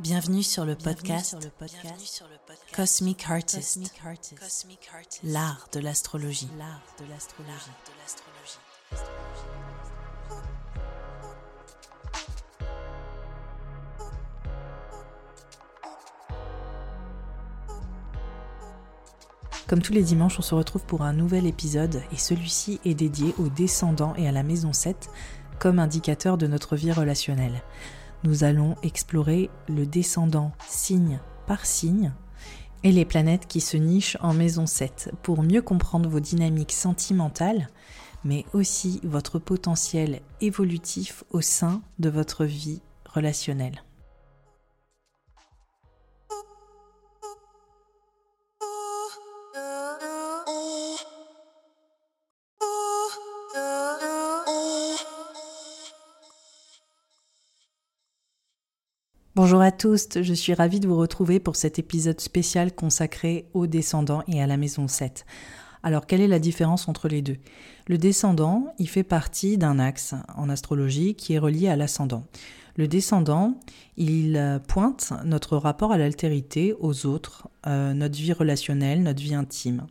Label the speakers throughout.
Speaker 1: Bienvenue sur le podcast, Cosmic Artist, l'art de l'astrologie. Comme tous les dimanches, on se retrouve pour un nouvel épisode et celui-ci est dédié aux descendants et à la maison 7 comme indicateur de notre vie relationnelle nous allons explorer le descendant signe par signe et les planètes qui se nichent en maison 7 pour mieux comprendre vos dynamiques sentimentales, mais aussi votre potentiel évolutif au sein de votre vie relationnelle. Bonjour à tous, je suis ravie de vous retrouver pour cet épisode spécial consacré aux descendants et à la maison 7. Alors quelle est la différence entre les deux? Le descendant, il fait partie d'un axe en astrologie qui est relié à l'ascendant. Le descendant, il pointe notre rapport à l'altérité, aux autres, euh, notre vie relationnelle, notre vie intime.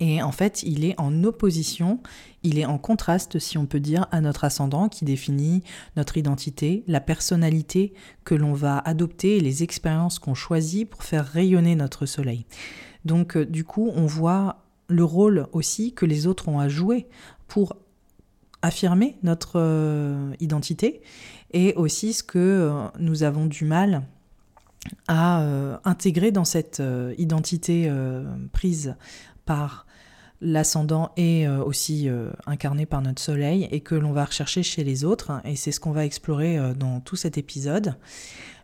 Speaker 1: Et en fait, il est en opposition, il est en contraste, si on peut dire, à notre ascendant qui définit notre identité, la personnalité que l'on va adopter les expériences qu'on choisit pour faire rayonner notre soleil. Donc, euh, du coup, on voit le rôle aussi que les autres ont à jouer pour affirmer notre euh, identité et aussi ce que euh, nous avons du mal à intégrer dans cette identité prise par l'ascendant est euh, aussi euh, incarné par notre soleil et que l'on va rechercher chez les autres. Et c'est ce qu'on va explorer euh, dans tout cet épisode.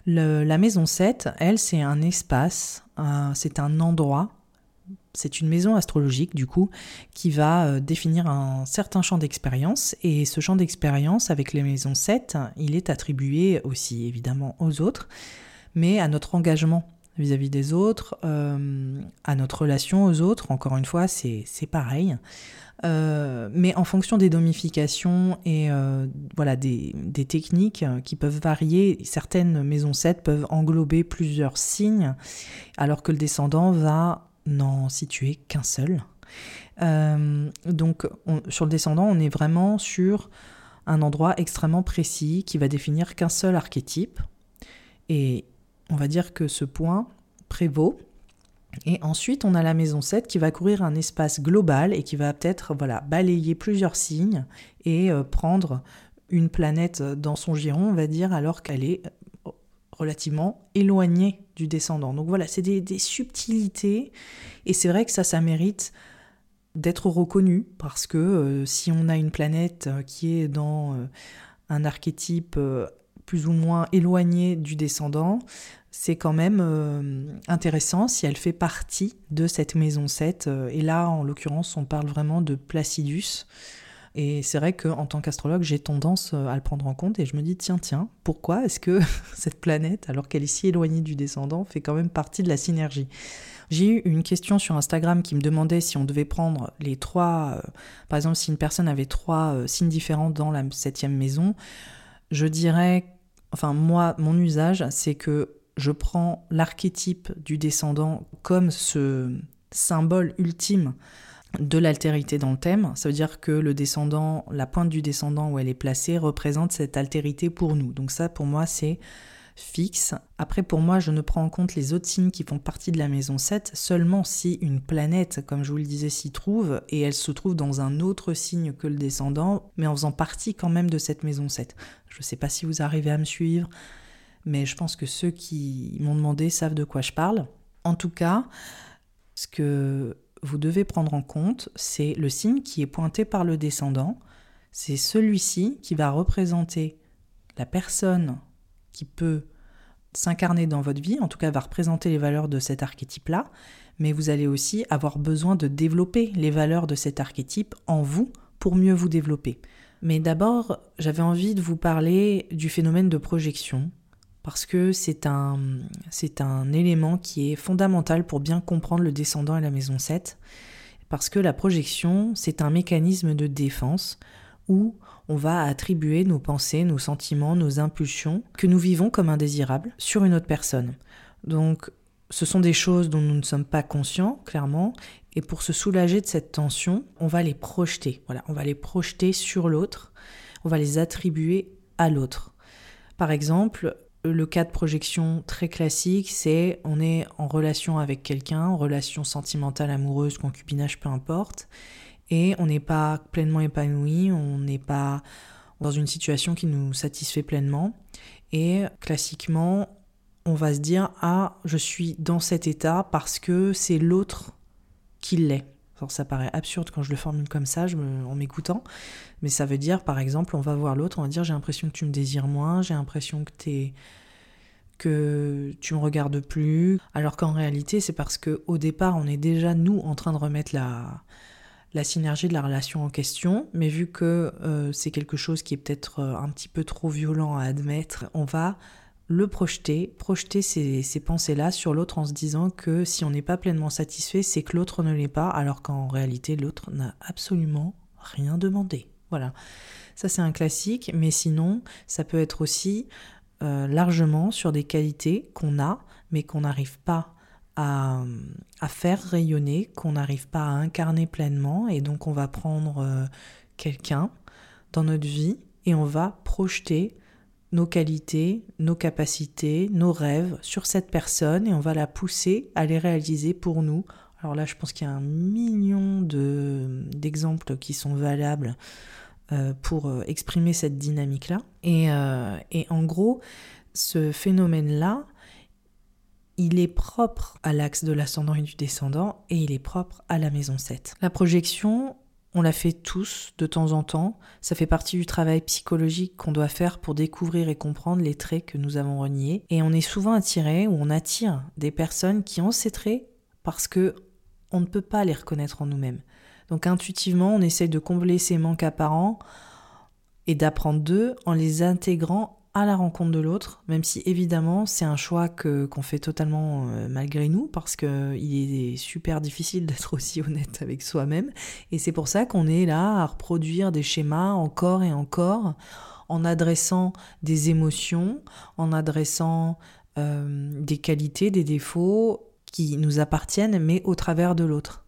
Speaker 1: la maison 7, elle, c'est un espace, c'est un endroit, c'est une maison astrologique du coup qui va définir un certain champ d'expérience. Et ce champ d'expérience avec les maisons 7, il est attribué aussi évidemment aux autres, mais à notre engagement vis-à-vis des autres, euh, à notre relation aux autres, encore une fois, c'est pareil. Euh, mais en fonction des domifications et euh, voilà des, des, techniques qui peuvent varier, certaines maisons 7 peuvent englober plusieurs signes, alors que le descendant va n'en situer qu'un seul. donc sur le descendant, on est vraiment sur un endroit extrêmement précis qui va définir qu'un seul archétype. Et on va dire que ce point prévaut. Et ensuite, on a la maison 7 qui va couvrir un espace global et qui va peut-être voilà, balayer plusieurs signes et euh, prendre une planète dans son giron, on va dire, alors qu'elle est euh, relativement éloignée du descendant. Donc voilà, c'est des, subtilités et c'est vrai que ça, ça mérite d'être reconnu parce que euh, si on a une planète qui est dans un archétype plus ou moins éloigné du descendant, c'est quand même euh, intéressant si elle fait partie de cette maison 7. Euh, et là, en l'occurrence, on parle vraiment de Placidus. Et c'est vrai qu'en tant qu'astrologue, j'ai tendance euh, à le prendre en compte et je me dis, tiens, tiens, pourquoi est-ce que cette planète, alors qu'elle est si éloignée du descendant, fait quand même partie de la synergie? J'ai eu une question sur Instagram qui me demandait si on devait prendre les trois, par exemple, si une personne avait trois signes différents dans la septième maison. Je dirais, enfin moi, mon usage, c'est que je prends l'archétype du descendant comme ce symbole ultime de l'altérité dans le thème. Ça veut dire que le descendant, la pointe du descendant où elle est placée, représente cette altérité pour nous. Donc ça, pour moi, c'est fixe. Après, pour moi, je ne prends en compte les autres signes qui font partie de la maison 7 seulement si une planète, comme je vous le disais, s'y trouve et elle se trouve dans un autre signe que le descendant, mais en faisant partie quand même de cette maison 7. Je ne sais pas si vous arrivez à me suivre mais je pense que ceux qui m'ont demandé savent de quoi je parle. En tout cas, ce que vous devez prendre en compte, c'est le signe qui est pointé par le descendant. C'est celui-ci qui va représenter la personne qui peut s'incarner dans votre vie, en tout cas va représenter les valeurs de cet archétype-là, mais vous allez aussi avoir besoin de développer les valeurs de cet archétype en vous pour mieux vous développer. Mais d'abord, j'avais envie de vous parler du phénomène de projection, parce que c'est un, un élément qui est fondamental pour bien comprendre le descendant et la maison 7, parce que la projection, c'est un mécanisme de défense où on va attribuer nos pensées, nos sentiments, nos impulsions que nous vivons comme indésirables sur une autre personne. Donc ce sont des choses dont nous ne sommes pas conscients, clairement, et pour se soulager de cette tension, on va les projeter. Voilà, on va les projeter sur l'autre, on va les attribuer à l'autre. Par exemple, le cas de projection très classique, c'est on est en relation avec quelqu'un, en relation sentimentale, amoureuse, concubinage, peu importe, et on n'est pas pleinement épanoui, on n'est pas dans une situation qui nous satisfait pleinement. Et classiquement, on va se dire ah je suis dans cet état parce que c'est l'autre qui l'est. Ça paraît absurde quand je le formule comme ça en m'écoutant, mais ça veut dire par exemple on va voir l'autre, on va dire j'ai l'impression que tu me désires moins, j'ai l'impression que que tu me regardes plus, alors qu'en réalité c'est parce que au départ on est déjà nous en train de remettre la la synergie de la relation en question, mais vu que euh, c'est quelque chose qui est peut-être euh, un petit peu trop violent à admettre, on va le projeter, projeter ces, pensées-là sur l'autre en se disant que si on n'est pas pleinement satisfait, c'est que l'autre ne l'est pas, alors qu'en réalité, l'autre n'a absolument rien demandé. Voilà. Ça, c'est un classique, mais sinon, ça peut être aussi euh, largement sur des qualités qu'on a, mais qu'on n'arrive pas à, faire rayonner, qu'on n'arrive pas à incarner pleinement, et donc on va prendre euh, quelqu'un dans notre vie et on va projeter nos qualités, nos capacités, nos rêves sur cette personne et on va la pousser à les réaliser pour nous. Alors là, je pense qu'il y a un million d'exemples qui sont valables euh, pour euh, exprimer cette dynamique-là. Et, et, en gros, ce phénomène-là, il est propre à l'axe de l'ascendant et du descendant et il est propre à la maison 7. La projection, on la fait tous de temps en temps. Ça fait partie du travail psychologique qu'on doit faire pour découvrir et comprendre les traits que nous avons reniés. Et on est souvent attiré ou on attire des personnes qui ont ces traits parce que on ne peut pas les reconnaître en nous-mêmes. Donc intuitivement, on essaye de combler ces manques apparents et d'apprendre d'eux en les intégrant à la rencontre de l'autre, même si évidemment c'est un choix que qu'on fait totalement euh, malgré nous parce que il est super difficile d'être aussi honnête avec soi-même et c'est pour ça qu'on est là à reproduire des schémas encore et encore en adressant des émotions, en adressant euh, des qualités, des défauts qui nous appartiennent mais au travers de l'autre.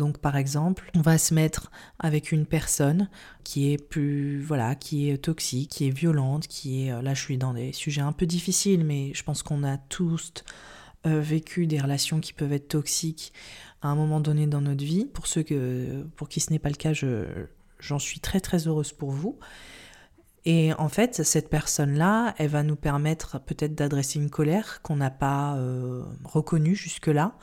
Speaker 1: Donc par exemple, on va se mettre avec une personne qui est plus voilà, qui est toxique, qui est violente, qui est euh, là je suis dans des sujets un peu difficiles mais je pense qu'on a tous euh, vécu des relations qui peuvent être toxiques à un moment donné dans notre vie. Pour ceux pour qui ce n'est pas le cas, j'en suis très très heureuse pour vous. Et en fait, cette personne-là, elle va nous permettre peut-être d'adresser une colère qu'on n'a pas euh, reconnue jusque-là,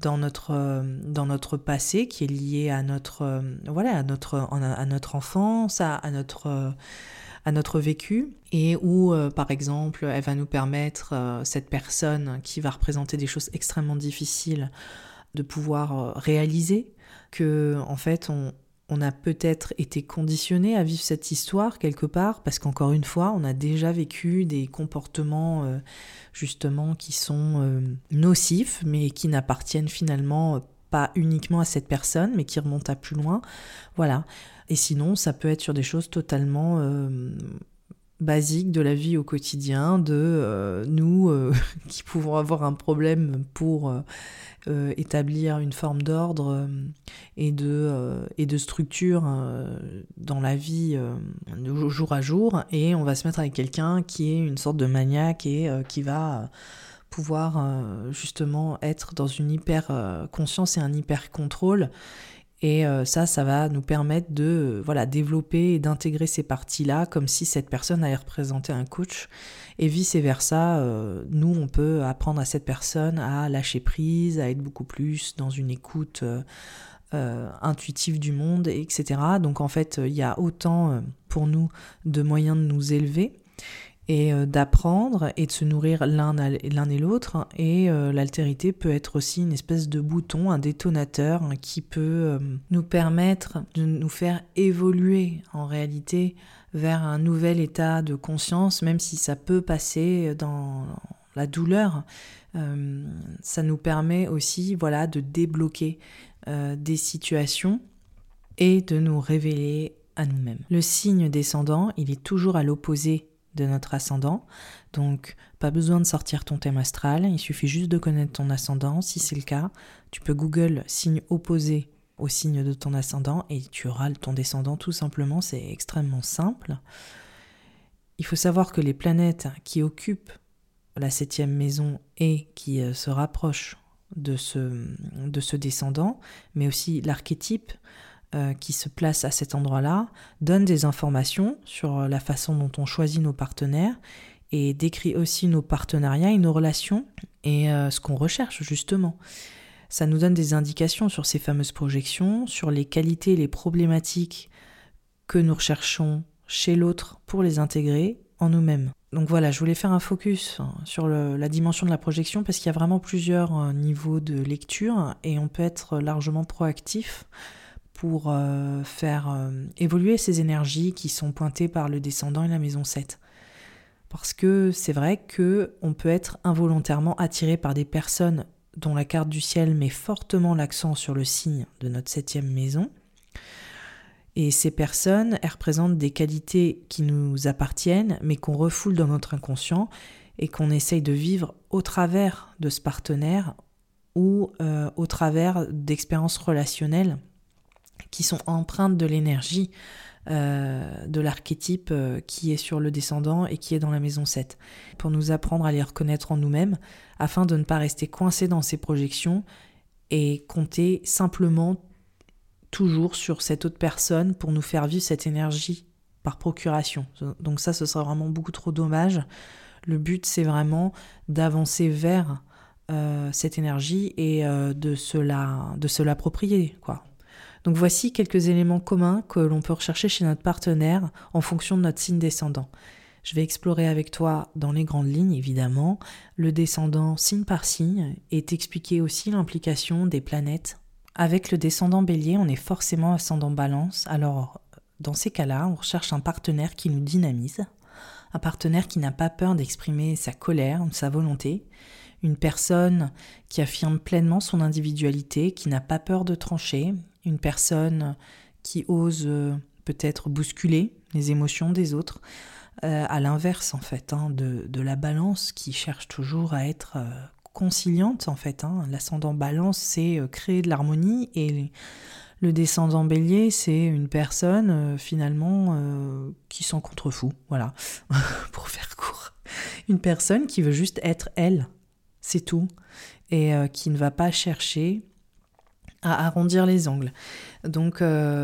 Speaker 1: dans notre, euh, dans notre passé qui est lié à notre, euh, voilà, à notre, à notre enfance, à, notre, euh, à notre vécu, et où, par exemple, elle va nous permettre, cette personne qui va représenter des choses extrêmement difficiles, de pouvoir réaliser que, en fait, on, on a peut-être été conditionné à vivre cette histoire quelque part, parce qu'encore une fois, on a déjà vécu des comportements euh, justement qui sont euh, nocifs, mais qui n'appartiennent finalement pas uniquement à cette personne, mais qui remontent à plus loin. Voilà. Et sinon, ça peut être sur des choses totalement euh, basiques de la vie au quotidien, de nous qui pouvons avoir un problème pour euh, établir une forme d'ordre euh, et, de, euh, structure dans la vie jour à jour, et on va se mettre avec quelqu'un qui est une sorte de maniaque et qui va pouvoir justement être dans une hyper conscience et un hyper contrôle et euh, ça, ça va nous permettre de voilà, développer et d'intégrer ces parties-là comme si cette personne allait représenter un coach. Et vice-versa, euh, nous, on peut apprendre à cette personne à lâcher prise, à être beaucoup plus dans une écoute euh, intuitive du monde, etc. Donc en fait, il y a autant pour nous de moyens de nous élever et euh, d'apprendre et de se nourrir l'un et l'autre. Et euh, l'altérité peut être aussi une espèce de bouton, un détonateur qui peut euh, nous permettre de nous faire évoluer en réalité vers un nouvel état de conscience, même si ça peut passer dans la douleur. ça nous permet aussi voilà, de débloquer des situations et de nous révéler à nous-mêmes. Le signe descendant, il est toujours à l'opposé de notre ascendant. Donc, pas besoin de sortir ton thème astral, il suffit juste de connaître ton ascendant. Si c'est le cas, tu peux Google signe opposé au signe de ton ascendant et tu auras ton descendant tout simplement, c'est extrêmement simple. Il faut savoir que les planètes qui occupent la septième maison et qui euh, se rapprochent de ce, de ce descendant, mais aussi l'archétype qui se place à cet endroit-là, donne des informations sur la façon dont on choisit nos partenaires et décrit aussi nos partenariats et nos relations et euh, ce qu'on recherche justement. Ça nous donne des indications sur ces fameuses projections, sur les qualités et les problématiques que nous recherchons chez l'autre pour les intégrer en nous-mêmes. Donc voilà, je voulais faire un focus hein, sur la dimension de la projection parce qu'il y a vraiment plusieurs euh, niveaux de lecture et on peut être largement proactif pour euh, faire euh, évoluer ces énergies qui sont pointées par le descendant et la maison 7. Parce que c'est vrai que on peut être involontairement attiré par des personnes dont la carte du ciel met fortement l'accent sur le signe de notre septième maison. Et ces personnes, elles représentent des qualités qui nous appartiennent, mais qu'on refoule dans notre inconscient et qu'on essaye de vivre au travers de ce partenaire ou euh, au travers d'expériences relationnelles qui sont empreintes de l'énergie euh, de l'archétype euh, qui est sur le descendant et qui est dans la maison 7, pour nous apprendre à les reconnaître en nous-mêmes, afin de ne pas rester coincés dans ces projections et compter simplement toujours sur cette autre personne pour nous faire vivre cette énergie par procuration. Donc ça, ce serait vraiment beaucoup trop dommage. Le but, c'est vraiment d'avancer vers euh, cette énergie et de se de se l'approprier, quoi. Donc voici quelques éléments communs que l'on peut rechercher chez notre partenaire en fonction de notre signe descendant. Je vais explorer avec toi dans les grandes lignes, évidemment, le descendant signe par signe et t'expliquer aussi l'implication des planètes. Avec le descendant bélier, on est forcément ascendant balance. Alors, dans ces cas-là, on recherche un partenaire qui nous dynamise, un partenaire qui n'a pas peur d'exprimer sa colère, sa volonté, une personne qui affirme pleinement son individualité, qui n'a pas peur de trancher, une personne qui ose euh, peut-être bousculer les émotions des autres, euh, à l'inverse en fait hein, de, la balance qui cherche toujours à être euh, conciliante en fait. Hein. L'ascendant balance, c'est créer de l'harmonie et le descendant bélier, c'est une personne finalement qui s'en contrefou. Voilà, pour faire court. Une personne qui veut juste être elle, c'est tout. Et qui ne va pas chercher à arrondir les angles. Donc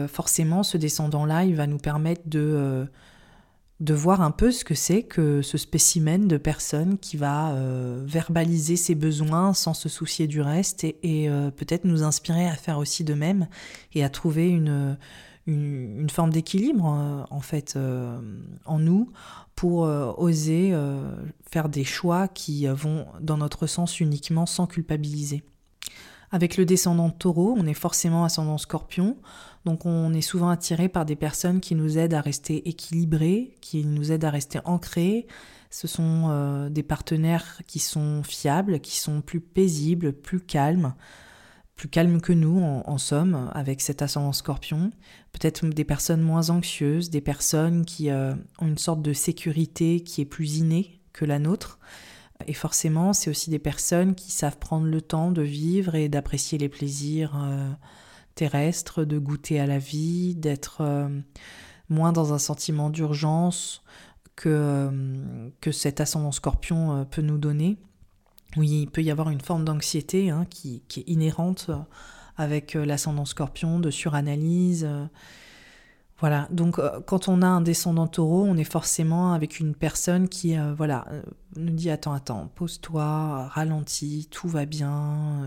Speaker 1: forcément, ce descendant-là, il va nous permettre de de voir un peu ce que c'est que ce spécimen de personne qui va euh, verbaliser ses besoins sans se soucier du reste et, euh, peut-être nous inspirer à faire aussi de même et à trouver une, une, forme d'équilibre euh, en fait en nous pour oser faire des choix qui vont dans notre sens uniquement sans culpabiliser. Avec le descendant taureau, on est forcément ascendant scorpion. Donc on est souvent attiré par des personnes qui nous aident à rester équilibrés, qui nous aident à rester ancrés. Ce sont euh, des partenaires qui sont fiables, qui sont plus paisibles, plus calmes, plus calmes que nous en, somme, avec cet ascendant scorpion. Peut-être des personnes moins anxieuses, des personnes qui euh, ont une sorte de sécurité qui est plus innée que la nôtre. Et forcément, c'est aussi des personnes qui savent prendre le temps de vivre et d'apprécier les plaisirs. Euh, terrestre, de goûter à la vie, d'être euh, moins dans un sentiment d'urgence que, euh, que cet ascendant scorpion peut nous donner. Oui, il peut y avoir une forme d'anxiété hein, qui, qui, est inhérente avec l'ascendant scorpion, de suranalyse, voilà, donc euh, quand on a un descendant taureau, on est forcément avec une personne qui euh, voilà, euh, nous dit attends, attends, pose-toi, ralentis, tout va bien.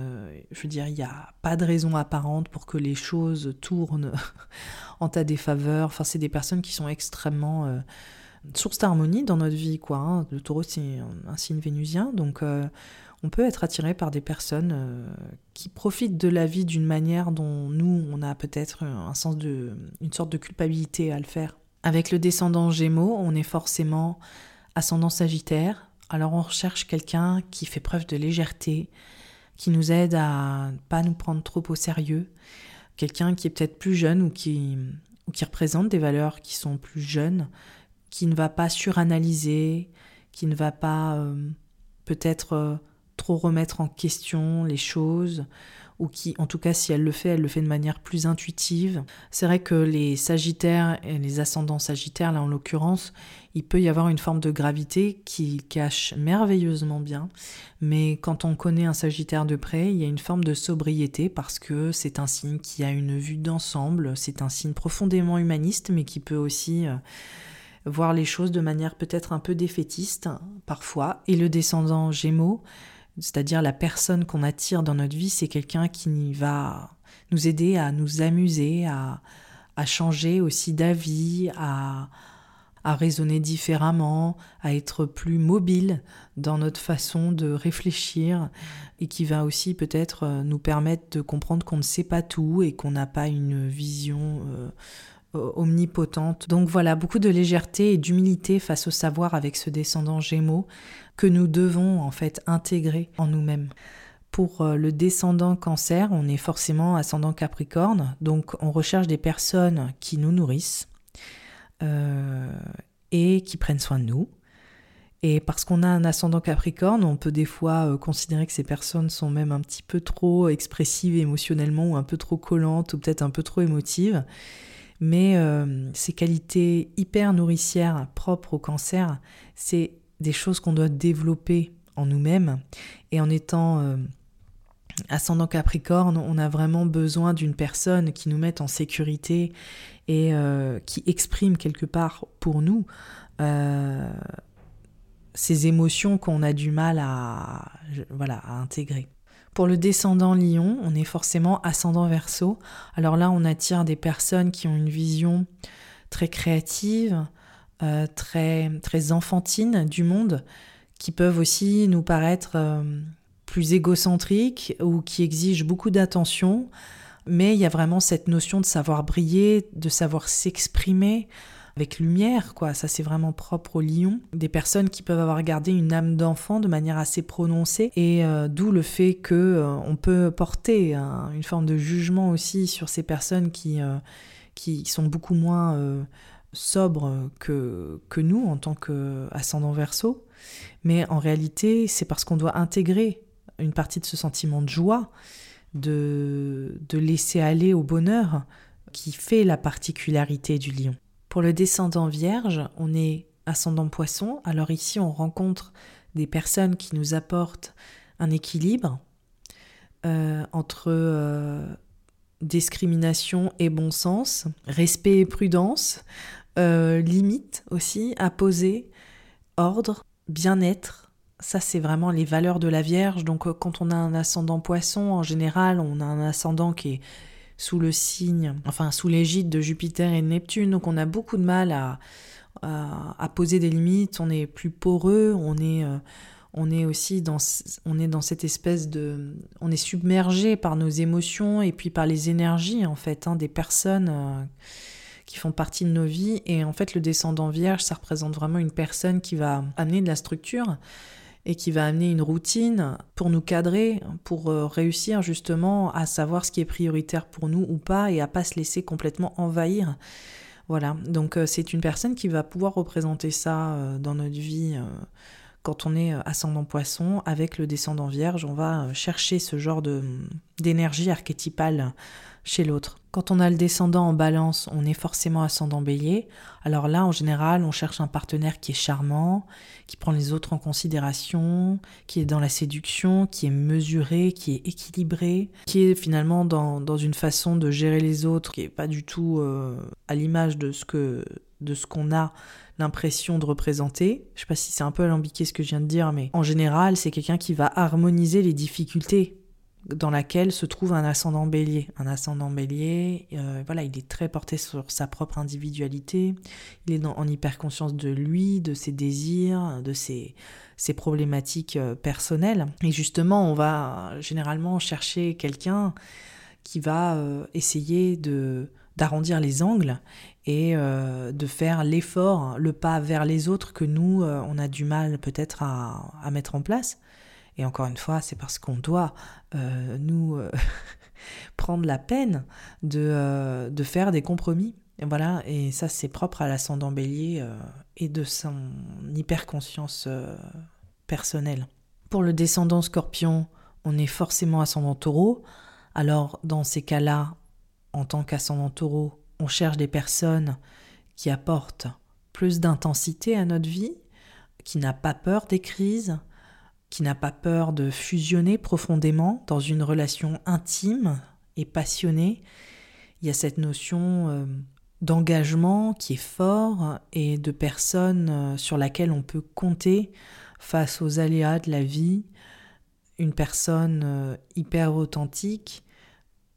Speaker 1: je veux dire, il n'y a pas de raison apparente pour que les choses tournent en ta défaveur. Enfin, c'est des personnes qui sont extrêmement source d'harmonie dans notre vie, quoi. Hein. Le taureau, c'est un signe vénusien, donc on peut être attiré par des personnes euh, qui profitent de la vie d'une manière dont nous, on a peut-être un sens de, une sorte de culpabilité à le faire. Avec le descendant Gémeaux, on est forcément ascendant Sagittaire. Alors on recherche quelqu'un qui fait preuve de légèreté, qui nous aide à pas nous prendre trop au sérieux, quelqu'un qui est peut-être plus jeune ou qui ou qui représente des valeurs qui sont plus jeunes, qui ne va pas suranalyser, qui ne va pas euh, peut-être euh, trop remettre en question les choses, ou qui, en tout cas, si elle le fait, elle le fait de manière plus intuitive. C'est vrai que les Sagittaires et les ascendants Sagittaires, là en l'occurrence, il peut y avoir une forme de gravité qui cache merveilleusement bien, mais quand on connaît un Sagittaire de près, il y a une forme de sobriété parce que c'est un signe qui a une vue d'ensemble, c'est un signe profondément humaniste, mais qui peut aussi... Euh, voir les choses de manière peut-être un peu défaitiste parfois. Et le descendant Gémeaux, c'est-à-dire la personne qu'on attire dans notre vie, c'est quelqu'un qui va nous aider à nous amuser, à, changer aussi d'avis, à, raisonner différemment, à être plus mobile dans notre façon de réfléchir et qui va aussi peut-être euh, nous permettre de comprendre qu'on ne sait pas tout et qu'on n'a pas une vision euh, omnipotente. Donc voilà, beaucoup de légèreté et d'humilité face au savoir avec ce descendant Gémeaux que nous devons en fait intégrer en nous-mêmes. Pour euh, le descendant cancer, on est forcément ascendant capricorne, donc on recherche des personnes qui nous nourrissent euh, et qui prennent soin de nous. Et parce qu'on a un ascendant capricorne, on peut des fois euh, considérer que ces personnes sont même un petit peu trop expressives émotionnellement ou un peu trop collantes ou peut-être un peu trop émotives. Mais ces qualités hyper nourricières propres au cancer, c'est des choses qu'on doit développer en nous-mêmes. Et en étant euh, ascendant Capricorne, on a vraiment besoin d'une personne qui nous mette en sécurité et euh, qui exprime quelque part pour nous euh, ces émotions qu'on a du mal à, voilà, à intégrer. Pour le descendant lion, on est forcément ascendant verso. Alors là, on attire des personnes qui ont une vision très créative, euh, très, très enfantines du monde, qui peuvent aussi nous paraître euh, plus égocentriques ou qui exigent beaucoup d'attention. Mais il y a vraiment cette notion de savoir briller, de savoir s'exprimer avec lumière, quoi. Ça, c'est vraiment propre au lion. Des personnes qui peuvent avoir gardé une âme d'enfant de manière assez prononcée, et euh, d'où le fait que on peut porter une forme de jugement aussi sur ces personnes qui, qui sont beaucoup moins sobre que, nous en tant qu'ascendant verso, mais en réalité, c'est parce qu'on doit intégrer une partie de ce sentiment de joie, de, de laisser aller au bonheur qui fait la particularité du lion. Pour le descendant vierge, on est ascendant poisson, alors ici on rencontre des personnes qui nous apportent un équilibre euh, entre euh, discrimination et bon sens, respect et prudence, euh, limite aussi à poser, ordre, bien-être. Ça, c'est vraiment les valeurs de la Vierge. Donc, euh, quand on a un ascendant poisson, en général, on a un ascendant qui est sous le signe, enfin, sous l'égide de Jupiter et de Neptune. Donc, on a beaucoup de mal à, à, poser des limites. On est plus poreux, on est. Euh, on est aussi dans, on est dans cette espèce de, on est submergé par nos émotions et puis par les énergies en fait hein, des personnes qui font partie de nos vies. Et en fait, le descendant vierge, ça représente vraiment une personne qui va amener de la structure et qui va amener une routine pour nous cadrer, pour euh, réussir justement à savoir ce qui est prioritaire pour nous ou pas et à pas se laisser complètement envahir. Voilà, donc euh, c'est une personne qui va pouvoir représenter ça euh, dans notre vie quand on est ascendant poisson avec le descendant vierge, on va chercher ce genre d'énergie archétypale chez l'autre. Quand on a le descendant en balance, on est forcément ascendant bélier. Alors là, en général, on cherche un partenaire qui est charmant, qui prend les autres en considération, qui est dans la séduction, qui est mesuré, qui est équilibré, qui est finalement dans, une façon de gérer les autres qui est pas du tout euh, à l'image de ce que de ce qu'on a l'impression de représenter. Je sais pas si c'est un peu alambiqué ce que je viens de dire, mais en général, c'est quelqu'un qui va harmoniser les difficultés dans laquelle se trouve un ascendant bélier. Un ascendant bélier, euh, voilà, il est très porté sur sa propre individualité, il est dans, en hyper-conscience de lui, de ses désirs, de ses, ses problématiques euh, personnelles. Et justement, on va généralement chercher quelqu'un qui va euh, essayer de d'arrondir les angles et de faire l'effort, le pas vers les autres que nous, on a du mal peut-être à, à mettre en place. Et encore une fois, c'est parce qu'on doit euh, nous euh, prendre la peine de, euh, de, faire des compromis Et voilà, et ça c'est propre à l'ascendant bélier et de son hyperconscience personnelle. Pour le descendant scorpion, on est forcément ascendant taureau. Alors dans ces cas-là, en tant qu'ascendant taureau, on cherche des personnes qui apportent plus d'intensité à notre vie, qui n'a pas peur des crises, qui n'a pas peur de fusionner profondément dans une relation intime et passionnée. Il y a cette notion euh, d'engagement qui est fort et de personnes euh, sur laquelle on peut compter face aux aléas de la vie. Une personne euh, hyper authentique,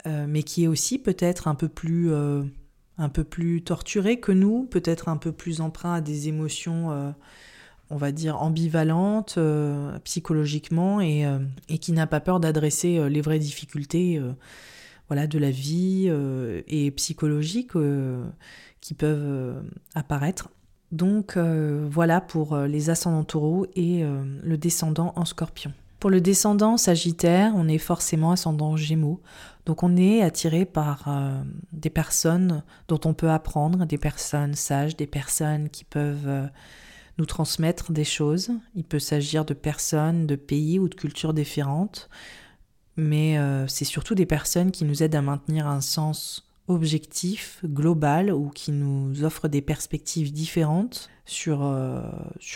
Speaker 1: mais qui est aussi peut-être un peu plus un peu plus torturée que nous, peut-être un peu plus emprunt à des émotions on va dire, ambivalente euh, psychologiquement et, euh, et, qui n'a pas peur d'adresser euh, les vraies difficultés voilà, de la vie et psychologiques qui peuvent apparaître. Donc voilà pour les ascendants taureaux et le descendant en scorpion. Pour le descendant sagittaire, on est forcément ascendant gémeaux. Donc on est attiré par des personnes dont on peut apprendre, des personnes sages, des personnes qui peuvent nous transmettre des choses. Il peut s'agir de personnes, de pays ou de cultures différentes, mais euh, c'est surtout des personnes qui nous aident à maintenir un sens objectif, global, ou qui nous offrent des perspectives différentes sur, euh,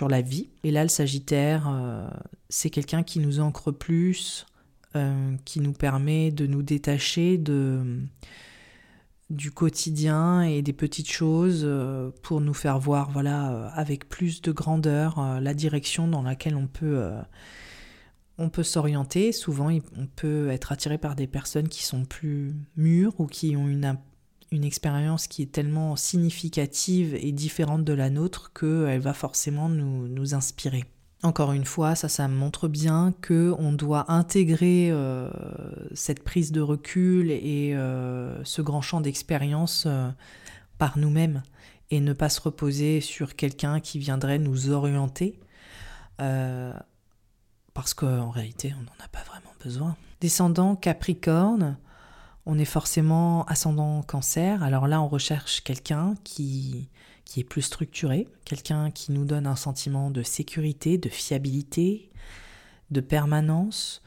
Speaker 1: la vie. Et là, le Sagittaire, euh, c'est quelqu'un qui nous ancre plus, qui nous permet de nous détacher de du quotidien et des petites choses euh, pour nous faire voir voilà euh, avec plus de grandeur euh, la direction dans laquelle on peut on peut s'orienter souvent on peut être attiré par des personnes qui sont plus mûres ou qui ont une expérience qui est tellement significative et différente de la nôtre qu'elle va forcément nous inspirer. Encore une fois, ça, ça montre bien que on doit intégrer euh, cette prise de recul et euh, ce grand champ d'expérience euh, par nous-mêmes et ne pas se reposer sur quelqu'un qui viendrait nous orienter, parce qu'en réalité, on n'en a pas vraiment besoin. Descendant Capricorne, on est forcément ascendant Cancer. Alors là, on recherche quelqu'un qui qui est plus structuré, quelqu'un qui nous donne un sentiment de sécurité, de fiabilité, de permanence,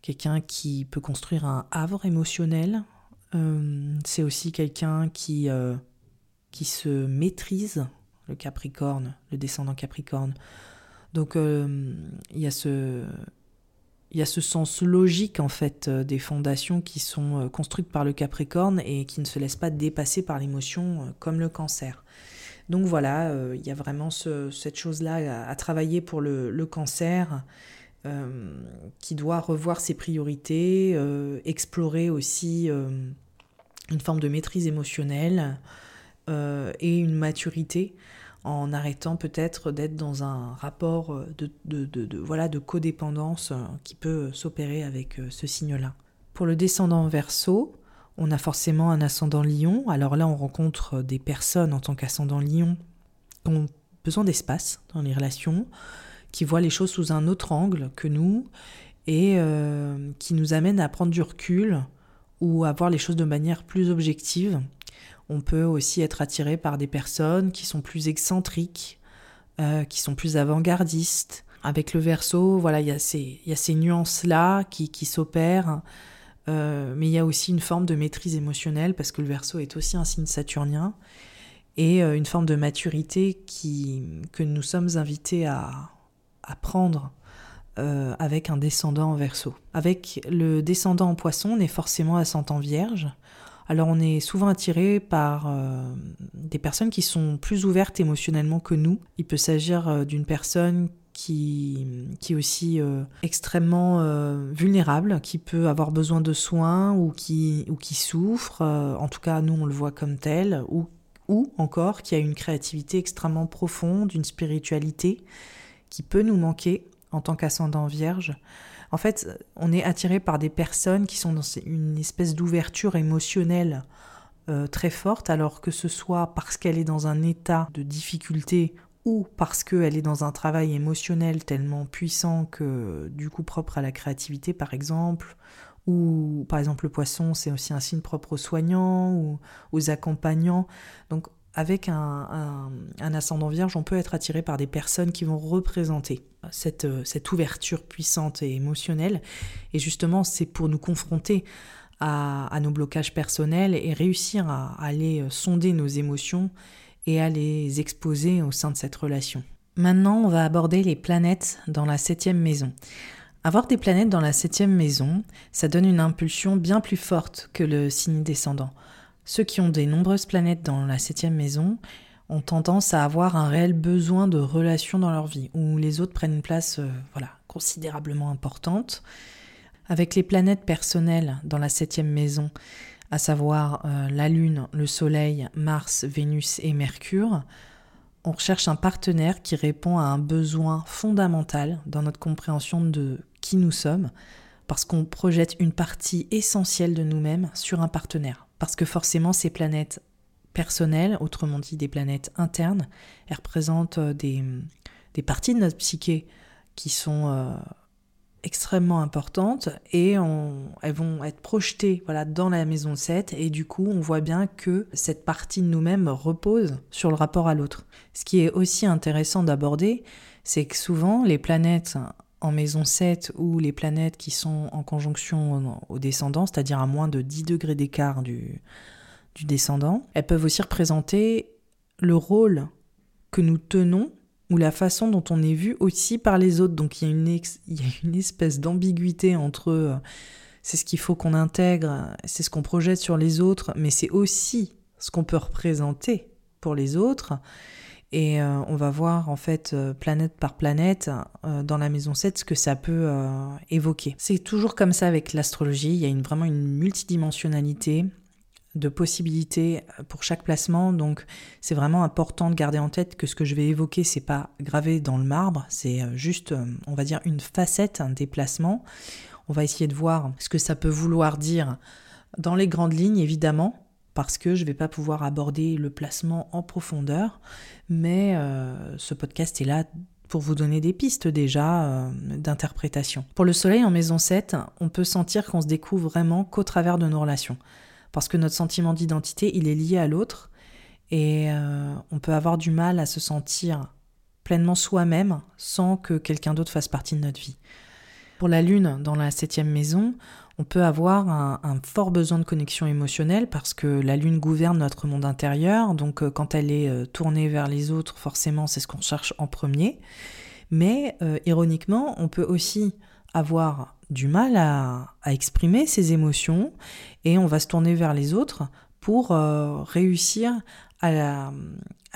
Speaker 1: quelqu'un qui peut construire un havre émotionnel. Euh, c'est aussi quelqu'un qui, euh, qui se maîtrise, le Capricorne, le descendant Capricorne. Donc euh, il y a ce il y a ce sens logique en fait des fondations qui sont construites par le Capricorne et qui ne se laissent pas dépasser par l'émotion comme le cancer. Donc voilà, euh, il y a vraiment cette chose-là à, travailler pour le, cancer. Euh, qui doit revoir ses priorités, euh, explorer aussi une forme de maîtrise émotionnelle et une maturité en arrêtant peut-être d'être dans un rapport de, voilà, de codépendance qui peut s'opérer avec ce signe-là. Pour le descendant verso, on a forcément un ascendant lion. Alors là, on rencontre des personnes en tant qu'ascendant lion qui ont besoin d'espace dans les relations, qui voient les choses sous un autre angle que nous et euh, qui nous amènent à prendre du recul ou à voir les choses de manière plus objective. On peut aussi être attiré par des personnes qui sont plus excentriques, euh, qui sont plus avant-gardistes. Avec le verso, voilà, il y a ces, ces nuances-là qui, qui s'opèrent. Euh, mais il y a aussi une forme de maîtrise émotionnelle parce que le verso est aussi un signe saturnien et euh, une forme de maturité qui, que nous sommes invités à, à prendre euh, avec un descendant en verso. Avec le descendant en poisson, on est forcément ascendant vierge. Alors on est souvent attiré par des personnes qui sont plus ouvertes émotionnellement que nous. Il peut s'agir d'une personne qui, qui est aussi euh, extrêmement euh, vulnérable, qui peut avoir besoin de soins ou qui, ou qui souffre, euh, en tout cas nous on le voit comme tel, ou, ou encore qui a une créativité extrêmement profonde, une spiritualité qui peut nous manquer en tant qu'ascendant vierge. En fait, on est attiré par des personnes qui sont dans une espèce d'ouverture émotionnelle très forte, alors que ce soit parce qu'elle est dans un état de difficulté ou parce qu'elle est dans un travail émotionnel tellement puissant que du coup propre à la créativité par exemple, ou par exemple le poisson, c'est aussi un signe propre aux soignants ou aux accompagnants. Donc avec un, ascendant vierge, on peut être attiré par des personnes qui vont représenter cette, cette ouverture puissante et émotionnelle. Et justement, c'est pour nous confronter à, nos blocages personnels et réussir à, aller sonder nos émotions et à les exposer au sein de cette relation. Maintenant, on va aborder les planètes dans la septième maison. Avoir des planètes dans la septième maison, ça donne une impulsion bien plus forte que le signe descendant. Ceux qui ont des nombreuses planètes dans la septième maison ont tendance à avoir un réel besoin de relations dans leur vie, où les autres prennent une place euh, voilà, considérablement importante. Avec les planètes personnelles dans la septième maison, à savoir euh, la Lune, le Soleil, Mars, Vénus et Mercure, on recherche un partenaire qui répond à un besoin fondamental dans notre compréhension de qui nous sommes, parce qu'on projette une partie essentielle de nous-mêmes sur un partenaire. Parce que forcément, ces planètes personnelles, autrement dit des planètes internes, elles représentent euh, des, des parties de notre psyché qui sont euh, extrêmement importantes et elles vont être projetées voilà, dans la maison 7 et du coup on voit bien que cette partie de nous-mêmes repose sur le rapport à l'autre. Ce qui est aussi intéressant d'aborder, c'est que souvent les planètes en maison 7 ou les planètes qui sont en conjonction au descendant, c'est-à-dire à moins de 10 degrés d'écart du, du descendant, elles peuvent aussi représenter le rôle que nous tenons ou la façon dont on est vu aussi par les autres. Donc il y a une, espèce d'ambiguïté entre euh, c'est ce qu'il faut qu'on intègre, c'est ce qu'on projette sur les autres, mais c'est aussi ce qu'on peut représenter pour les autres. Et euh, on va voir en fait euh, planète par planète dans la maison 7 ce que ça peut évoquer. C'est toujours comme ça avec l'astrologie, il y a vraiment une multidimensionnalité de possibilités pour chaque placement. Donc c'est vraiment important de garder en tête que ce que je vais évoquer, c'est pas gravé dans le marbre, c'est euh, juste, euh, on va dire, une facette des placements. On va essayer de voir ce que ça peut vouloir dire dans les grandes lignes, évidemment, parce que je ne vais pas pouvoir aborder le placement en profondeur, mais euh, ce podcast est là pour vous donner des pistes déjà d'interprétation. Pour le soleil en maison 7, on peut sentir qu'on se découvre vraiment qu'au travers de nos relations parce que notre sentiment d'identité, il est lié à l'autre, et euh, on peut avoir du mal à se sentir pleinement soi-même sans que quelqu'un d'autre fasse partie de notre vie. Pour la Lune, dans la septième maison, on peut avoir un, fort besoin de connexion émotionnelle parce que la Lune gouverne notre monde intérieur, donc euh, quand elle est euh, tournée vers les autres, forcément c'est ce qu'on cherche en premier. Mais ironiquement, on peut aussi avoir du mal à, exprimer ses émotions et on va se tourner vers les autres pour euh, réussir à,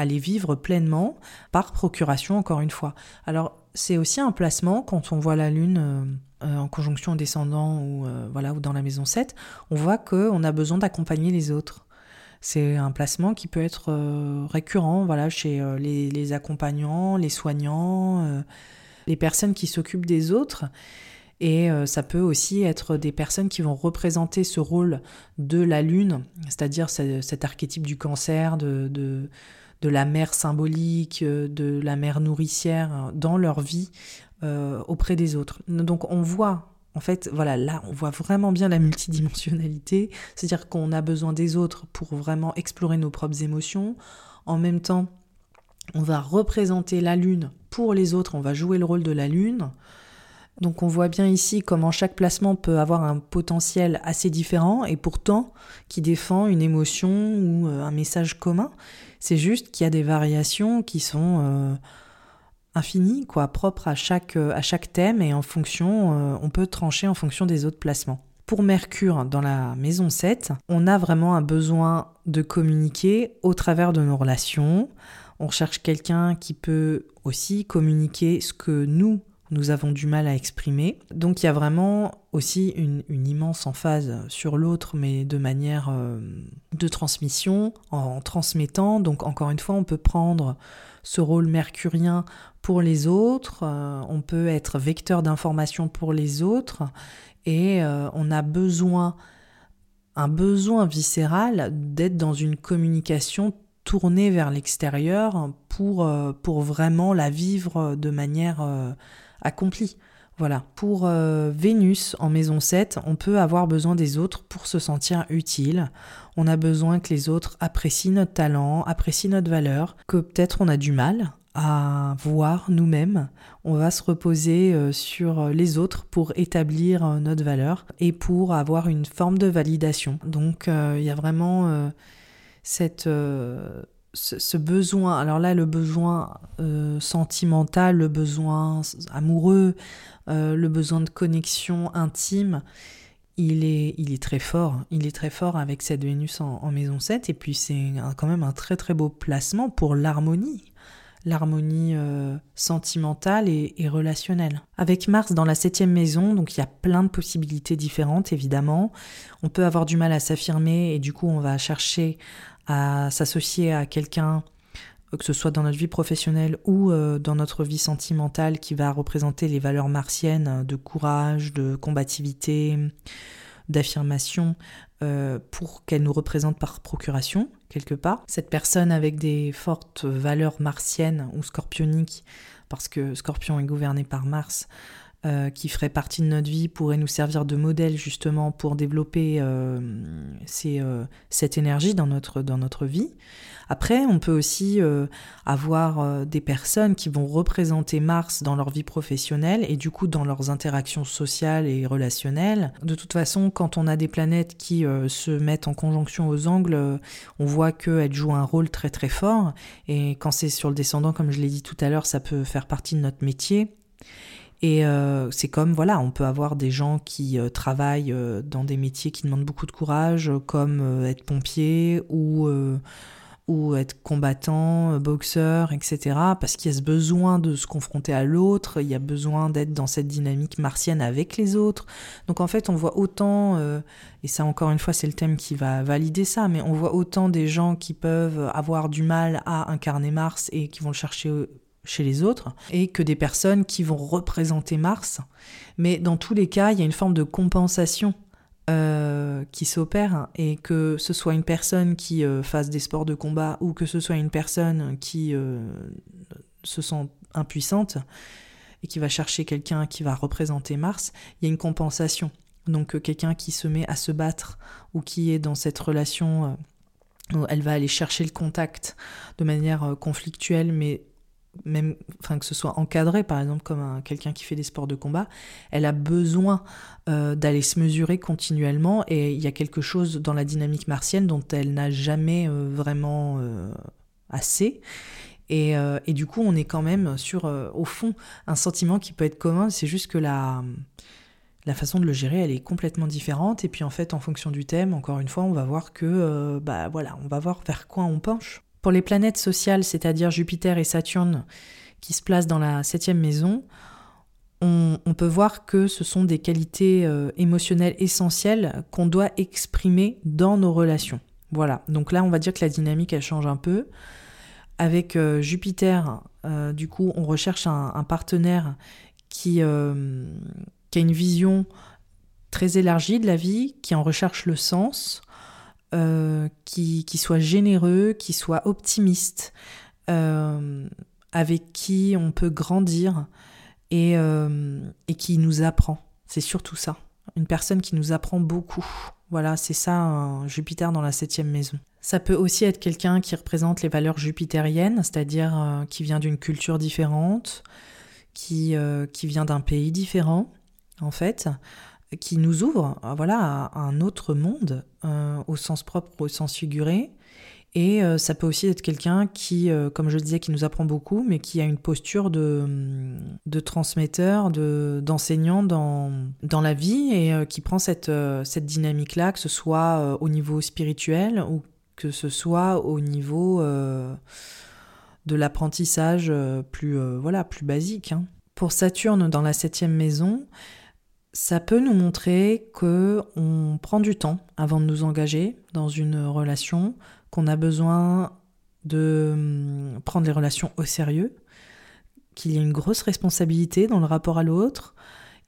Speaker 1: les vivre pleinement par procuration, encore une fois. Alors, c'est aussi un placement quand on voit la Lune euh, euh, en conjonction descendant ou, voilà, ou dans la maison 7, on voit qu'on a besoin d'accompagner les autres. C'est un placement qui peut être récurrent voilà, chez les, les, accompagnants, les soignants, les personnes qui s'occupent des autres. Et euh, ça peut aussi être des personnes qui vont représenter ce rôle de la lune, c'est-à-dire cet archétype du cancer, de, la mère symbolique, de la mère nourricière dans leur vie euh, auprès des autres. Donc on voit, en fait, voilà, là on voit vraiment bien la multidimensionnalité, c'est-à-dire qu'on a besoin des autres pour vraiment explorer nos propres émotions. En même temps, on va représenter la lune pour les autres, on va jouer le rôle de la lune. Donc on voit bien ici comment chaque placement peut avoir un potentiel assez différent et pourtant qui défend une émotion ou euh, un message commun. C'est juste qu'il y a des variations qui sont euh, infinies, quoi, propres à chaque, euh, à chaque thème et en fonction, on peut trancher en fonction des autres placements. Pour Mercure dans la maison 7, on a vraiment un besoin de communiquer au travers de nos relations. On cherche quelqu'un qui peut aussi communiquer ce que nous, nous avons du mal à exprimer. Donc il y a vraiment aussi une, immense emphase sur l'autre, mais de manière euh, de transmission, en, transmettant. Donc encore une fois, on peut prendre ce rôle mercurien pour les autres, euh, on peut être vecteur d'information pour les autres, et euh, on a besoin, un besoin viscéral d'être dans une communication tournée vers l'extérieur pour, pour vraiment la vivre de manière accompli. Voilà, pour euh, Vénus en maison 7, on peut avoir besoin des autres pour se sentir utile. On a besoin que les autres apprécient notre talent, apprécient notre valeur, que peut-être on a du mal à voir nous-mêmes. On va se reposer euh, sur les autres pour établir euh, notre valeur et pour avoir une forme de validation. Donc il y a vraiment cette ce, besoin, alors là, le besoin euh, sentimental, le besoin amoureux, euh, le besoin de connexion intime, il est, il est très fort. Il est très fort avec cette Vénus en, maison 7. Et puis, c'est quand même un très très beau placement pour l'harmonie. L'harmonie euh, sentimentale et, et, relationnelle. Avec Mars dans la septième maison, donc il y a plein de possibilités différentes évidemment. On peut avoir du mal à s'affirmer et du coup on va chercher à s'associer à quelqu'un, que ce soit dans notre vie professionnelle ou euh, dans notre vie sentimentale, qui va représenter les valeurs martiennes de courage, de combativité, d'affirmation, euh, pour qu'elle nous représente par procuration, quelque part. Cette personne avec des fortes valeurs martiennes ou scorpioniques, parce que Scorpion est gouverné par Mars, euh, qui ferait partie de notre vie pourrait nous servir de modèle justement pour développer euh, euh, cette énergie dans notre, dans notre vie. Après, on peut aussi avoir des personnes qui vont représenter Mars dans leur vie professionnelle et du coup dans leurs interactions sociales et relationnelles. De toute façon, quand on a des planètes qui se mettent en conjonction aux angles, on voit qu'elles jouent un rôle très très fort. Et quand c'est sur le descendant, comme je l'ai dit tout à l'heure, ça peut faire partie de notre métier. Et euh, c'est comme, voilà, on peut avoir des gens qui euh, travaillent euh, dans des métiers qui demandent beaucoup de courage, comme être pompier ou, ou être combattant, boxeur, etc. Parce qu'il y a ce besoin de se confronter à l'autre, il y a besoin d'être dans cette dynamique martienne avec les autres. Donc en fait, on voit autant, et ça encore une fois, c'est le thème qui va valider ça, mais on voit autant des gens qui peuvent avoir du mal à incarner Mars et qui vont le chercher chez les autres, et que des personnes qui vont représenter Mars. Mais dans tous les cas, il y a une forme de compensation euh, qui s'opère, et que ce soit une personne qui euh, fasse des sports de combat, ou que ce soit une personne qui euh, se sent impuissante, et qui va chercher quelqu'un qui va représenter Mars, il y a une compensation. Donc quelqu'un qui se met à se battre, ou qui est dans cette relation où elle va aller chercher le contact de manière conflictuelle, mais même enfin que ce soit encadré par exemple comme quelqu'un qui fait des sports de combat, elle a besoin euh, d'aller se mesurer continuellement et il y a quelque chose dans la dynamique martienne dont elle n'a jamais euh, vraiment euh, assez. Et, du coup, on est quand même sur, au fond, un sentiment qui peut être commun, c'est juste que la, la façon de le gérer, elle est complètement différente. Et puis en fait, en fonction du thème, encore une fois, on va voir que, bah voilà, on va voir vers quoi on penche. Pour les planètes sociales, c'est-à-dire Jupiter et Saturne, qui se placent dans la septième maison, on, peut voir que ce sont des qualités euh, émotionnelles essentielles qu'on doit exprimer dans nos relations. Voilà, donc là on va dire que la dynamique elle change un peu. Avec euh, Jupiter, euh, du coup, on recherche un, partenaire qui, qui, a une vision très élargie de la vie, qui en recherche le sens, euh, qui, soit généreux, qui soit optimiste, euh, avec qui on peut grandir et, euh, et qui nous apprend. C'est surtout ça. Une personne qui nous apprend beaucoup. Voilà, c'est ça, Jupiter dans la septième maison. Ça peut aussi être quelqu'un qui représente les valeurs jupitériennes, c'est-à-dire qui vient d'une culture différente, qui vient d'un pays différent, en fait, qui nous ouvre euh, voilà, à un autre monde, euh, au sens propre, au sens figuré. Et euh, ça peut aussi être quelqu'un qui, comme je le disais, qui nous apprend beaucoup, mais qui a une posture de, de transmetteur, d'enseignant dans, dans la vie et qui prend cette, cette dynamique-là, que ce soit au niveau spirituel ou que ce soit au niveau de l'apprentissage plus, voilà, plus basique. Hein. Pour Saturne dans la septième maison, ça peut nous montrer que on prend du temps avant de nous engager dans une relation, qu'on a besoin de hum, prendre les relations au sérieux, qu'il y a une grosse responsabilité dans le rapport à l'autre,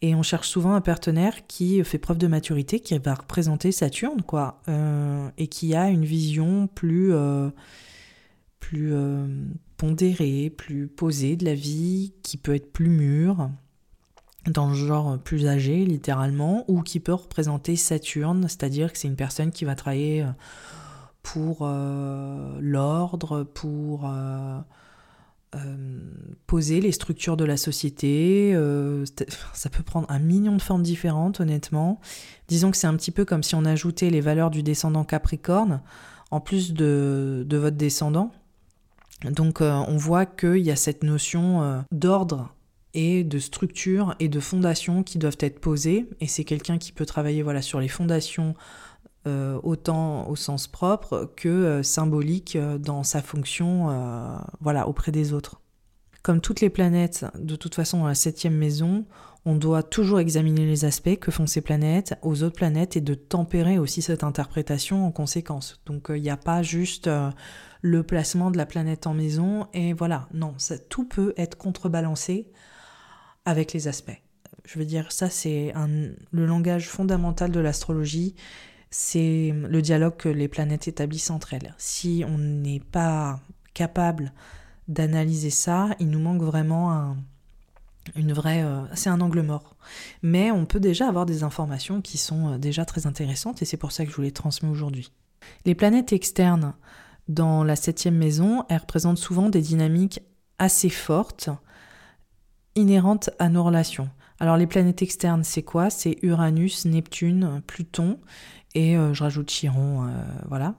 Speaker 1: et on cherche souvent un partenaire qui fait preuve de maturité, qui va représenter Saturne, quoi, euh, et qui a une vision plus, euh, plus euh, pondérée, plus posée de la vie, qui peut être plus mûre, dans le genre plus âgé, littéralement, ou qui peut représenter Saturne, c'est-à-dire que c'est une personne qui va travailler euh, pour euh, l'ordre, pour euh, poser les structures de la société. ça peut prendre un million de formes différentes, honnêtement. Disons que c'est un petit peu comme si on ajoutait les valeurs du descendant Capricorne en plus de, de votre descendant. Donc on voit qu'il y a cette notion d'ordre et de structures et de fondations qui doivent être posées. Et c'est quelqu'un qui peut travailler voilà, sur les fondations euh, autant au sens propre que euh, symbolique euh, dans sa fonction voilà, auprès des autres. Comme toutes les planètes, de toute façon, dans la septième maison, on doit toujours examiner les aspects que font ces planètes aux autres planètes et de tempérer aussi cette interprétation en conséquence. Donc il n'y a pas juste le placement de la planète en maison et voilà, non, tout peut être contrebalancé avec les aspects. Je veux dire, ça c'est le langage fondamental de l'astrologie, c'est le dialogue que les planètes établissent entre elles. Si on n'est pas capable d'analyser ça, il nous manque vraiment un, une vraie, euh, c'est un angle mort. Mais on peut déjà avoir des informations qui sont euh, déjà très intéressantes et c'est pour ça que je vous les transmets aujourd'hui. Les planètes externes dans la septième maison, elles représentent souvent des dynamiques assez fortes inhérentes à nos relations. Alors les planètes externes, c'est quoi? C'est Uranus, Neptune, Pluton et euh, je rajoute Chiron, euh, voilà.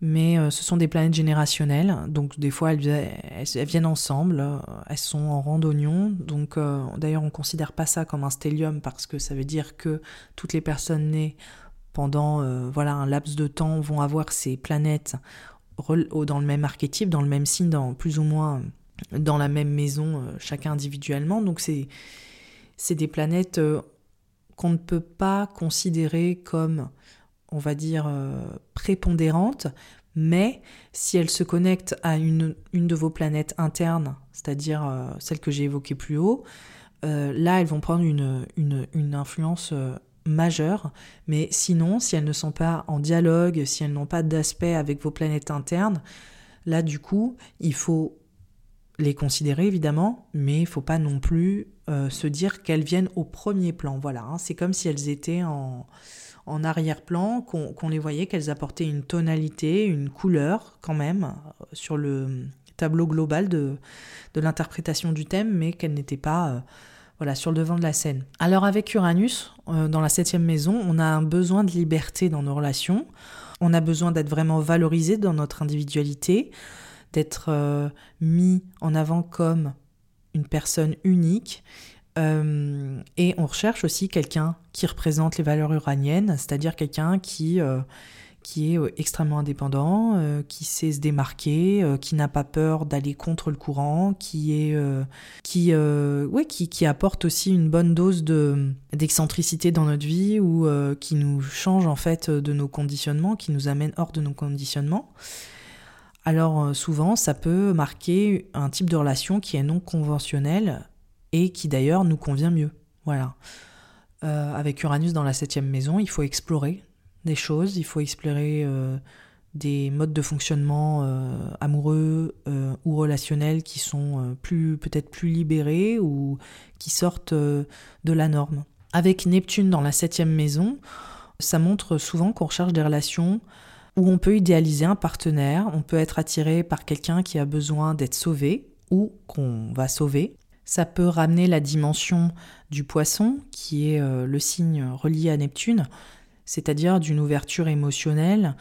Speaker 1: Mais euh, ce sont des planètes générationnelles, donc des fois elles, viennent ensemble, elles sont en randonnion, donc d'ailleurs on ne considère pas ça comme un stellium parce que ça veut dire que toutes les personnes nées pendant voilà un laps de temps vont avoir ces planètes dans le même archétype, dans le même signe, dans plus ou moins dans la même maison, euh, chacun individuellement. Donc c'est, c'est des planètes euh, qu'on ne peut pas considérer comme, on va dire, euh, prépondérantes, mais si elles se connectent à une, une de vos planètes internes, c'est-à-dire celle que j'ai évoquée plus haut, là elles vont prendre une, une, une influence majeure, mais sinon, si elles ne sont pas en dialogue, si elles n'ont pas d'aspect avec vos planètes internes, là du coup, il faut les considérer évidemment, mais il faut pas non plus euh, se dire qu'elles viennent au premier plan. Voilà, hein. c'est comme si elles étaient en, en arrière-plan, qu'on les voyait, qu'elles apportaient une tonalité, une couleur quand même euh, sur le tableau global de, l'interprétation du thème, mais qu'elles n'étaient pas euh, voilà, sur le devant de la scène. Alors avec Uranus, dans la septième maison, on a un besoin de liberté dans nos relations, on a besoin d'être vraiment valorisé dans notre individualité, d'être euh, mis en avant comme une personne unique. Euh, et on recherche aussi quelqu'un qui représente les valeurs uraniennes, c'est-à-dire quelqu'un qui, euh, qui est extrêmement indépendant, qui sait se démarquer, qui n'a pas peur d'aller contre le courant, qui est qui, ouais, qui, qui apporte aussi une bonne dose de d'excentricité dans notre vie ou qui nous change en fait de nos conditionnements, qui nous amène hors de nos conditionnements alors euh, souvent ça peut marquer un type de relation qui est non conventionnel et qui d'ailleurs nous convient mieux. Voilà. Euh, avec Uranus dans la septième maison, il faut explorer des choses, il faut explorer euh, des modes de fonctionnement amoureux ou relationnels qui sont plus peut-être plus libérés ou qui sortent de la norme. Avec Neptune dans la septième maison, ça montre souvent qu'on recherche des relations où on peut idéaliser un partenaire, on peut être attiré par quelqu'un qui a besoin d'être sauvé ou qu'on va sauver. Ça peut ramener la dimension du poisson, qui est euh, le signe relié à Neptune, c'est-à-dire d'une ouverture émotionnelle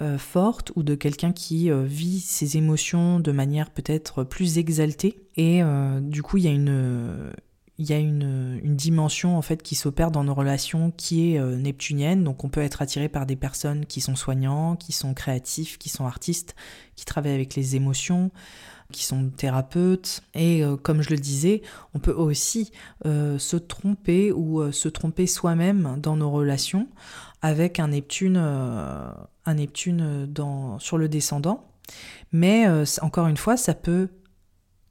Speaker 1: euh, forte ou de quelqu'un qui euh, vit ses émotions de manière peut-être plus exaltée. Et du coup, il y a une, il y a une, dimension en fait qui s'opère dans nos relations qui est euh, neptunienne. Donc on peut être attiré par des personnes qui sont soignants, qui sont créatifs, qui sont artistes, qui travaillent avec les émotions, qui sont thérapeutes. Et euh, comme je le disais, on peut aussi euh, se tromper ou se tromper soi-même dans nos relations avec un Neptune, un Neptune dans, sur le descendant. Mais encore une fois, ça peut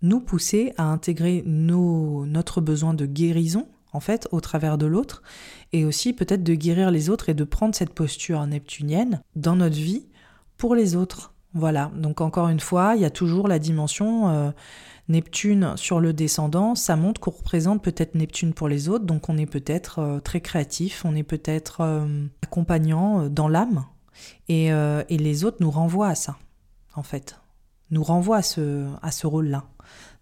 Speaker 1: nous pousser à intégrer notre besoin de guérison, en fait, au travers de l'autre, et aussi peut-être de guérir les autres et de prendre cette posture neptunienne dans notre vie pour les autres. Voilà, donc encore une fois, il y a toujours la dimension euh, Neptune sur le descendant, ça montre qu'on représente peut-être Neptune pour les autres, donc on est peut-être euh, très créatif, on est peut-être euh, accompagnant dans l'âme, et, les autres nous renvoient à ça, en fait, nous renvoient à ce rôle-là.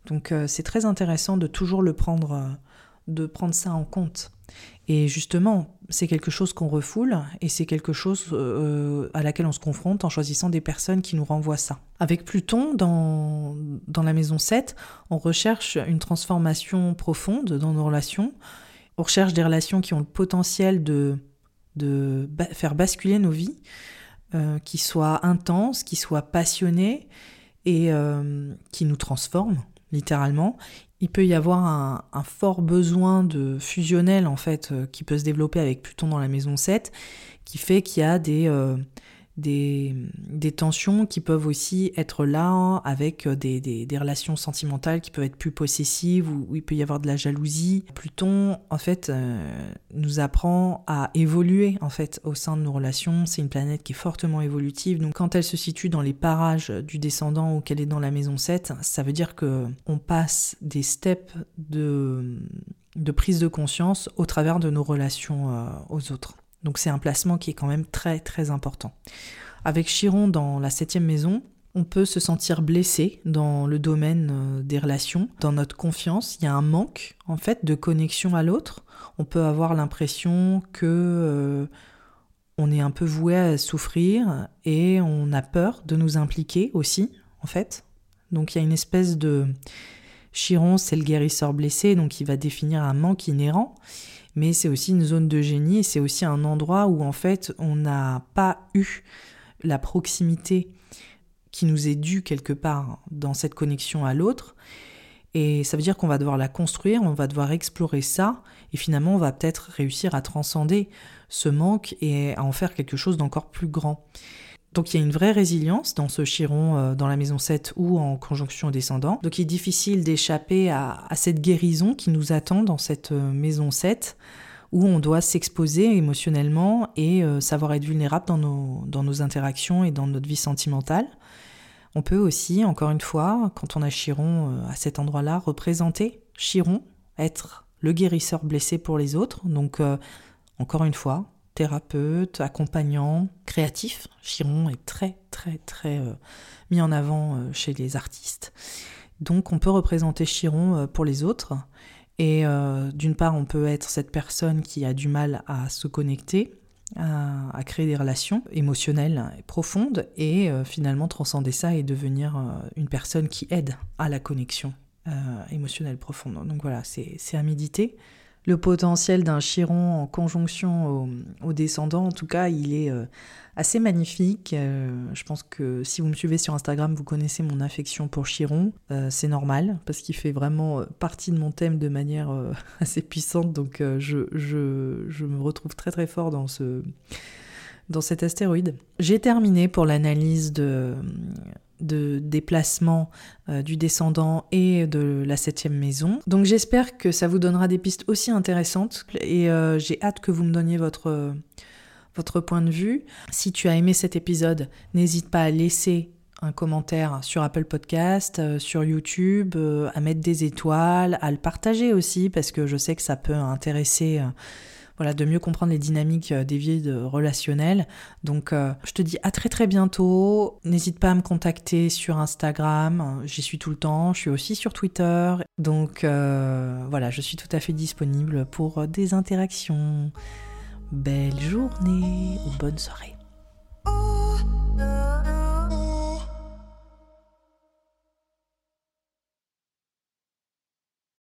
Speaker 1: Donc c'est très intéressant de toujours le prendre, de prendre ça en compte. Et justement, c'est quelque chose qu'on refoule et c'est quelque chose euh, à laquelle on se confronte en choisissant des personnes qui nous renvoient ça. Avec Pluton, dans, dans la maison 7, on recherche une transformation profonde dans nos relations. On recherche des relations qui ont le potentiel de, de faire basculer nos vies, euh, qui soient intenses, qui soient passionnées et euh, qui nous transforment littéralement, il peut y avoir un, fort besoin de fusionnel en fait euh, qui peut se développer avec Pluton dans la maison 7 qui fait qu'il y a des, euh, des, tensions qui peuvent aussi être là avec euh, des, relations sentimentales qui peuvent être plus possessives où il peut y avoir de la jalousie. Pluton, en fait, euh, nous apprend à évoluer en fait au sein de nos relations. C'est une planète qui est fortement évolutive. Donc quand elle se situe dans les parages du descendant ou qu'elle est dans la maison 7, ça veut dire que on passe des steps de, de prise de conscience au travers de nos relations euh, aux autres. Donc c'est un placement qui est quand même très très important. Avec Chiron dans la septième maison, on peut se sentir blessé dans le domaine euh, des relations, dans notre confiance. Il y a un manque en fait de connexion à l'autre. On peut avoir l'impression que euh, on est un peu voué à souffrir et on a peur de nous impliquer aussi en fait. Donc il y a une espèce de Chiron, c'est le guérisseur blessé, donc il va définir un manque inhérent mais c'est aussi une zone de génie c'est aussi un endroit où en fait on n'a pas eu la proximité qui nous est due quelque part dans cette connexion à l'autre. Et ça veut dire qu'on va devoir la construire, on va devoir explorer ça, et finalement on va peut-être réussir à transcender ce manque et à en faire quelque chose d'encore plus grand. Donc il y a une vraie résilience dans ce chiron euh, dans la maison 7 ou en conjonction descendant. Donc il est difficile d'échapper à, cette guérison qui nous attend dans cette euh, maison 7 où on doit s'exposer émotionnellement et euh, savoir être vulnérable dans nos, dans nos interactions et dans notre vie sentimentale. On peut aussi, encore une fois, quand on a Chiron à cet endroit-là, représenter Chiron, être le guérisseur blessé pour les autres. Donc, encore une fois, thérapeute, accompagnant, créatif. Chiron est très très très euh, mis en avant euh, chez les artistes. Donc on peut représenter Chiron euh, pour les autres. Et d'une part, on peut être cette personne qui a du mal à se connecter, à, créer des relations émotionnelles profondes, et finalement transcender ça et devenir une personne qui aide à la connexion émotionnelle profonde. Donc voilà, c'est à méditer le potentiel d'un Chiron en conjonction au, descendant, en tout cas, il est euh, assez magnifique. Euh, je pense que si vous me suivez sur Instagram, vous connaissez mon affection pour Chiron. Euh, c'est normal, parce qu'il fait vraiment partie de mon thème de manière assez puissante, donc je, je, me retrouve très très fort dans ce dans cet astéroïde. J'ai terminé pour l'analyse de, de déplacement euh, du descendant et de la septième maison. Donc j'espère que ça vous donnera des pistes aussi intéressantes et euh, j'ai hâte que vous me donniez votre, votre point de vue. Si tu as aimé cet épisode, n'hésite pas à laisser un commentaire sur Apple Podcast, euh, sur YouTube, à mettre des étoiles, à le partager aussi parce que je sais que ça peut intéresser voilà, de mieux comprendre les dynamiques euh, des vies euh, relationnelles. Donc, euh, je te dis à très très bientôt. N'hésite pas à me contacter sur Instagram. J'y suis tout le temps. Je suis aussi sur Twitter. Donc, voilà, je suis tout à fait disponible pour des interactions. Belle journée ou bonne soirée. Oh, oh, oh.